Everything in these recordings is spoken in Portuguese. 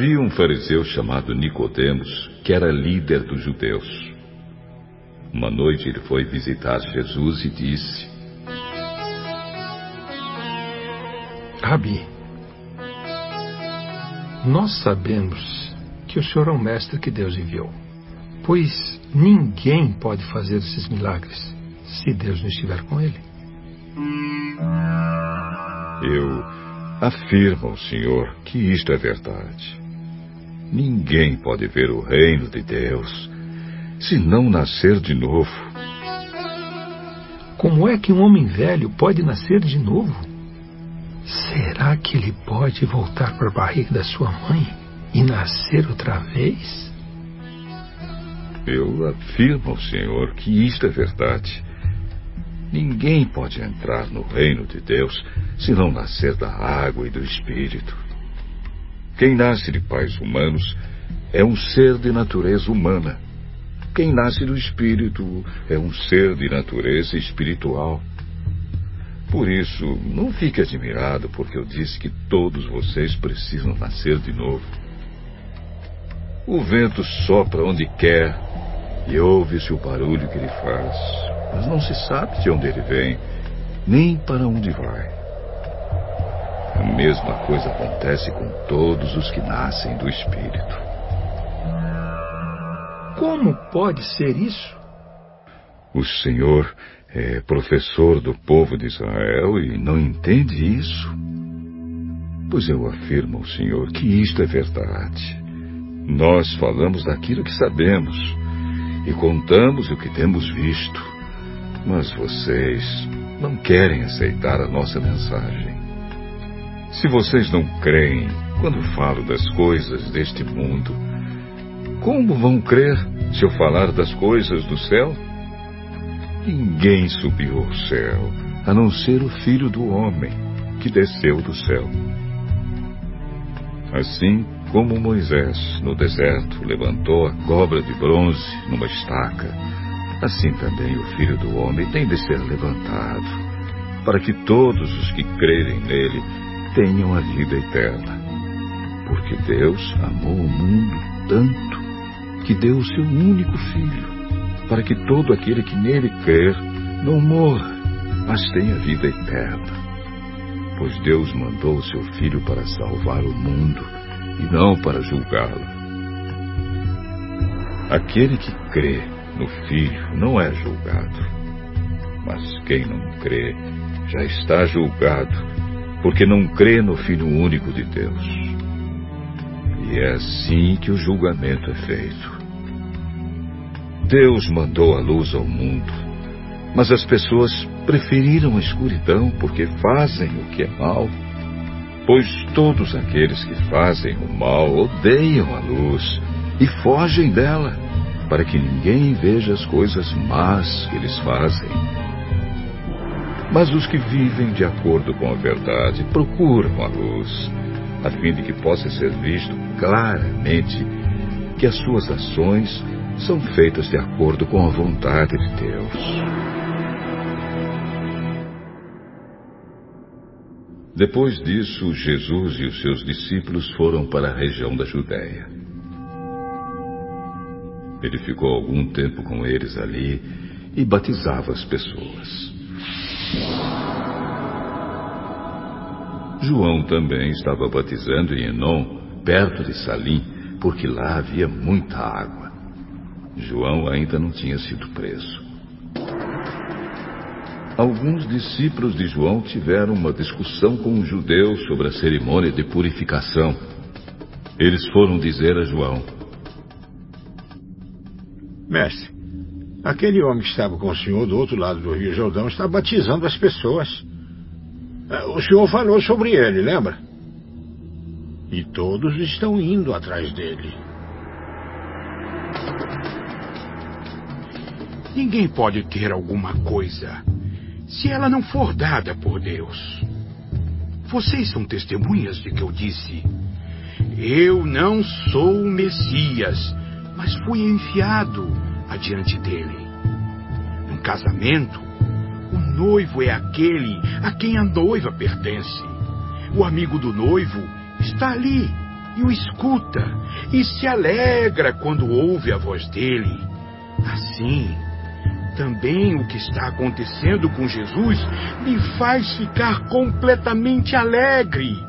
Havia um fariseu chamado Nicodemos, que era líder dos judeus. Uma noite ele foi visitar Jesus e disse: Rabi, nós sabemos que o Senhor é o mestre que Deus enviou, pois ninguém pode fazer esses milagres se Deus não estiver com ele. Eu afirmo ao Senhor que isto é verdade. Ninguém pode ver o reino de Deus se não nascer de novo. Como é que um homem velho pode nascer de novo? Será que ele pode voltar para a barriga da sua mãe e nascer outra vez? Eu afirmo ao Senhor que isto é verdade. Ninguém pode entrar no reino de Deus se não nascer da água e do Espírito. Quem nasce de pais humanos é um ser de natureza humana. Quem nasce do Espírito é um ser de natureza espiritual. Por isso, não fique admirado porque eu disse que todos vocês precisam nascer de novo. O vento sopra onde quer e ouve-se o barulho que ele faz, mas não se sabe de onde ele vem, nem para onde vai. A mesma coisa acontece com todos os que nascem do Espírito. Como pode ser isso? O Senhor é professor do povo de Israel e não entende isso? Pois eu afirmo ao Senhor que isto é verdade. Nós falamos daquilo que sabemos e contamos o que temos visto, mas vocês não querem aceitar a nossa mensagem. Se vocês não creem quando falo das coisas deste mundo, como vão crer se eu falar das coisas do céu? Ninguém subiu ao céu, a não ser o Filho do Homem, que desceu do céu. Assim como Moisés, no deserto, levantou a cobra de bronze numa estaca, assim também o Filho do Homem tem de ser levantado, para que todos os que crerem nele tenham a vida eterna. Porque Deus amou o mundo tanto que deu o seu único Filho para que todo aquele que nele crer não morra, mas tenha vida eterna. Pois Deus mandou o seu Filho para salvar o mundo e não para julgá-lo. Aquele que crê no Filho não é julgado, mas quem não crê já está julgado, porque não crê no Filho único de Deus. E é assim que o julgamento é feito. Deus mandou a luz ao mundo, mas as pessoas preferiram a escuridão porque fazem o que é mal. Pois todos aqueles que fazem o mal odeiam a luz e fogem dela, para que ninguém veja as coisas más que eles fazem. Mas os que vivem de acordo com a verdade procuram a luz, a fim de que possa ser visto claramente que as suas ações são feitas de acordo com a vontade de Deus. Depois disso, Jesus e os seus discípulos foram para a região da Judéia. Ele ficou algum tempo com eles ali e batizava as pessoas. João também estava batizando em Enon, perto de Salim, porque lá havia muita água. João ainda não tinha sido preso. Alguns discípulos de João tiveram uma discussão com os judeus sobre a cerimônia de purificação. Eles foram dizer a João: Mestre, aquele homem que estava com o senhor do outro lado do Rio Jordão está batizando as pessoas. É, o senhor falou sobre ele, lembra? E todos estão indo atrás dele. Ninguém pode ter alguma coisa se ela não for dada por Deus. Vocês são testemunhas de que eu disse: Eu não sou o Messias, mas fui enviado adiante dele. casamento, o noivo é aquele a quem a noiva pertence. O amigo do noivo está ali e o escuta e se alegra quando ouve a voz dele. Assim, também o que está acontecendo com Jesus me faz ficar completamente alegre.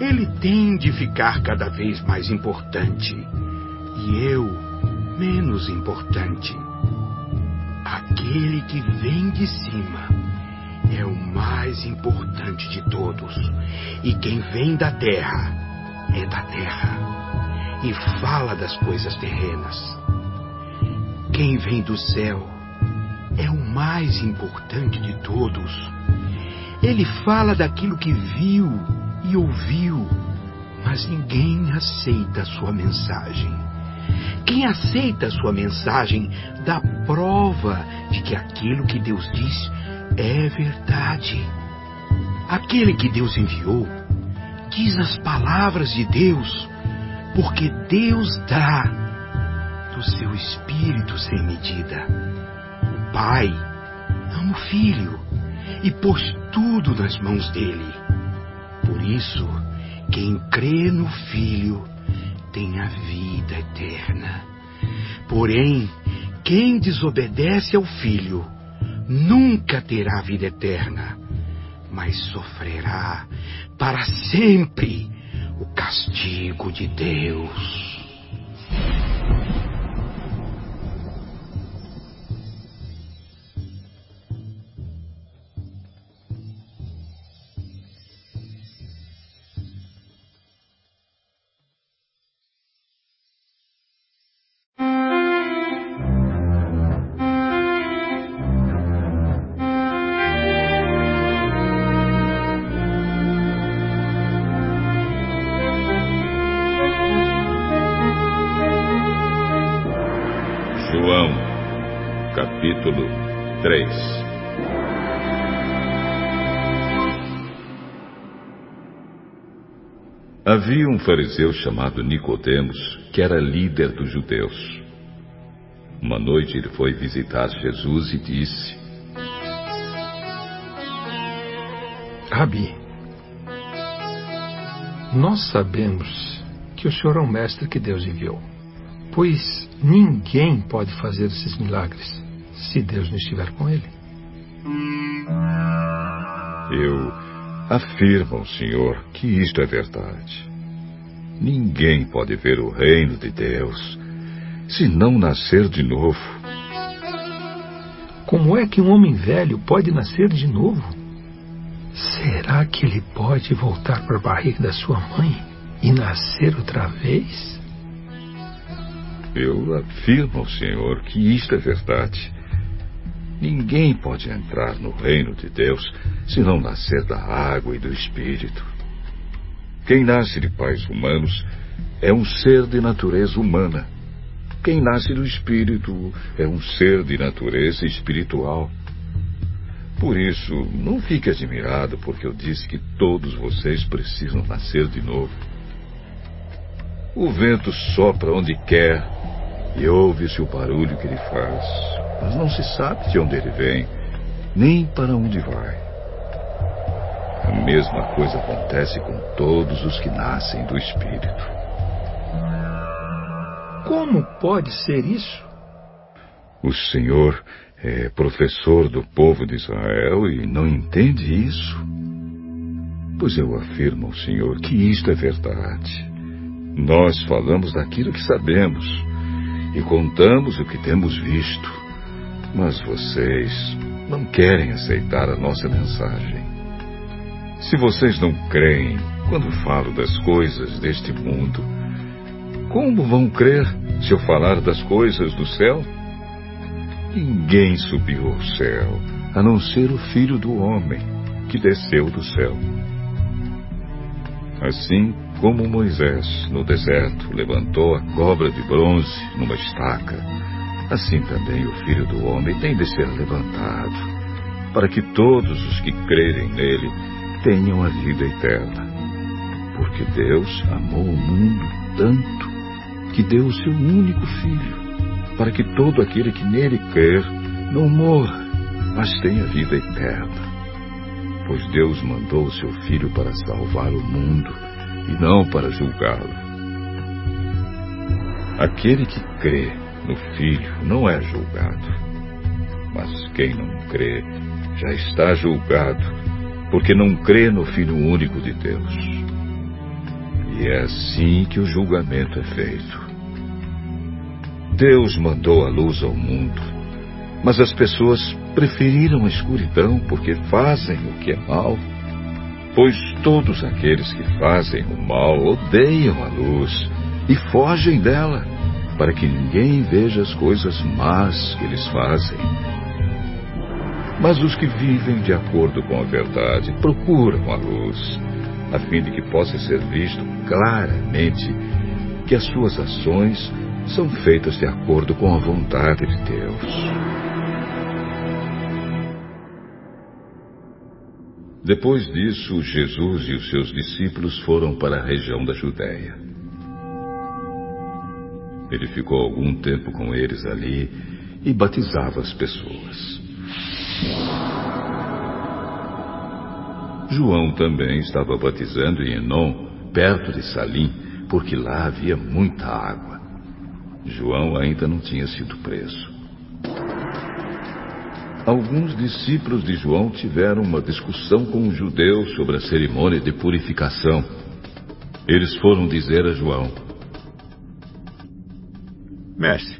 Ele tem de ficar cada vez mais importante e eu menos importante. Aquele que vem de cima é o mais importante de todos, e quem vem da terra é da terra e fala das coisas terrenas. Quem vem do céu é o mais importante de todos. Ele fala daquilo que viu e ouviu, mas ninguém aceita a sua mensagem. Quem aceita sua mensagem dá prova de que aquilo que Deus diz é verdade. Aquele que Deus enviou diz as palavras de Deus, porque Deus dá do seu espírito sem medida. O Pai ama o Filho e pôs tudo nas mãos dele. Por isso, quem crê no Filho tem a vida eterna. Porém, quem desobedece ao Filho nunca terá vida eterna, mas sofrerá para sempre o castigo de Deus. 3 Havia um fariseu chamado Nicodemos, que era líder dos judeus. Uma noite ele foi visitar Jesus e disse: Rabi, nós sabemos que o Senhor é um mestre que Deus enviou, pois ninguém pode fazer esses milagres se Deus não estiver com ele. Eu afirmo ao Senhor que isto é verdade. Ninguém pode ver o reino de Deus se não nascer de novo. Como é que um homem velho pode nascer de novo? Será que ele pode voltar para a barriga da sua mãe e nascer outra vez? Eu afirmo ao Senhor que isto é verdade. Ninguém pode entrar no reino de Deus se não nascer da água e do Espírito. Quem nasce de pais humanos é um ser de natureza humana. Quem nasce do Espírito é um ser de natureza espiritual. Por isso, não fique admirado porque eu disse que todos vocês precisam nascer de novo. O vento sopra onde quer e ouve-se o barulho que ele faz, mas não se sabe de onde ele vem, nem para onde vai. A mesma coisa acontece com todos os que nascem do Espírito. Como pode ser isso? O Senhor é professor do povo de Israel e não entende isso? Pois eu afirmo ao Senhor que isto é verdade. Nós falamos daquilo que sabemos e contamos o que temos visto, mas vocês não querem aceitar a nossa mensagem. Se vocês não creem quando falo das coisas deste mundo, como vão crer se eu falar das coisas do céu? Ninguém subiu ao céu, a não ser o Filho do Homem, que desceu do céu. Assim como Moisés, no deserto, levantou a cobra de bronze numa estaca, assim também o Filho do Homem tem de ser levantado, para que todos os que crerem nele tenham a vida eterna. Porque Deus amou o mundo tanto que deu o seu único Filho, para que todo aquele que nele crer não morra, mas tenha vida eterna. Pois Deus mandou o seu Filho para salvar o mundo e não para julgá-lo. Aquele que crê no Filho não é julgado, mas quem não crê já está julgado, porque não crê no Filho único de Deus. E é assim que o julgamento é feito. Deus mandou a luz ao mundo, mas as pessoas preferiram a escuridão porque fazem o que é mal. Pois todos aqueles que fazem o mal odeiam a luz e fogem dela, para que ninguém veja as coisas más que eles fazem. Mas os que vivem de acordo com a verdade procuram a luz, a fim de que possa ser visto claramente que as suas ações são feitas de acordo com a vontade de Deus. Depois disso, Jesus e os seus discípulos foram para a região da Judéia. Ele ficou algum tempo com eles ali e batizava as pessoas. João também estava batizando em Enon, perto de Salim, porque lá havia muita água. João ainda não tinha sido preso. Alguns discípulos de João tiveram uma discussão com os judeus sobre a cerimônia de purificação. Eles foram dizer a João: Mestre,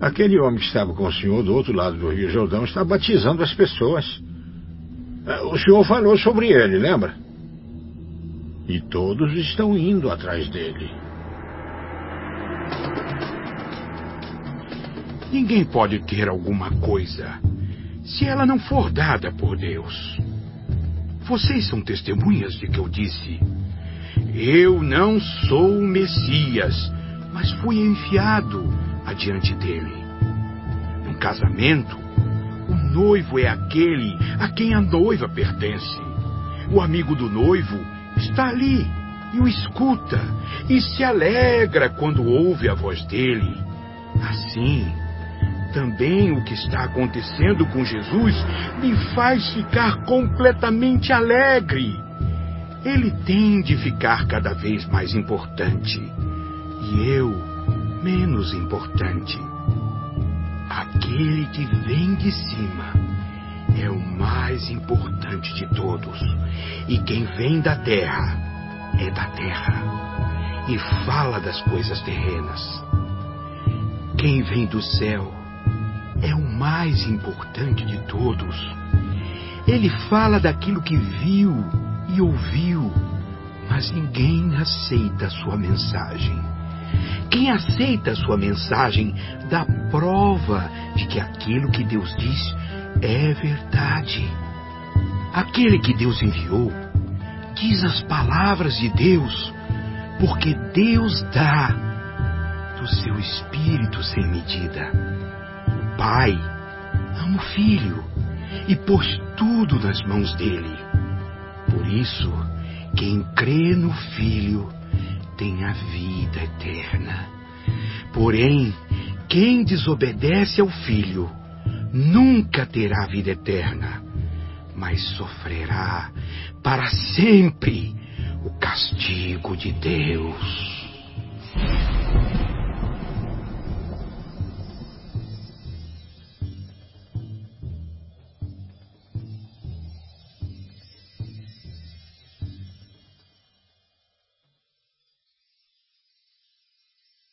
aquele homem que estava com o senhor do outro lado do Rio Jordão está batizando as pessoas. É, o senhor falou sobre ele, lembra? E todos estão indo atrás dele. Ninguém pode ter alguma coisa se ela não for dada por Deus. Vocês são testemunhas de que eu disse: Eu não sou o Messias, mas fui enviado adiante dele. Num casamento, o noivo é aquele a quem a noiva pertence. O amigo do noivo está ali e o escuta e se alegra quando ouve a voz dele. Assim, também o que está acontecendo com Jesus me faz ficar completamente alegre. Ele tem de ficar cada vez mais importante e eu menos importante. Aquele que vem de cima é o mais importante de todos, e quem vem da terra é da terra e fala das coisas terrenas. Quem vem do céu é o mais importante de todos. Ele fala daquilo que viu e ouviu, mas ninguém aceita a sua mensagem. Quem aceita a sua mensagem dá prova de que aquilo que Deus diz é verdade. Aquele que Deus enviou diz as palavras de Deus, porque Deus dá do seu espírito sem medida. Pai ama o Filho e pôs tudo nas mãos dele. Por isso, quem crê no Filho tem a vida eterna. Porém, quem desobedece ao Filho nunca terá vida eterna, mas sofrerá para sempre o castigo de Deus.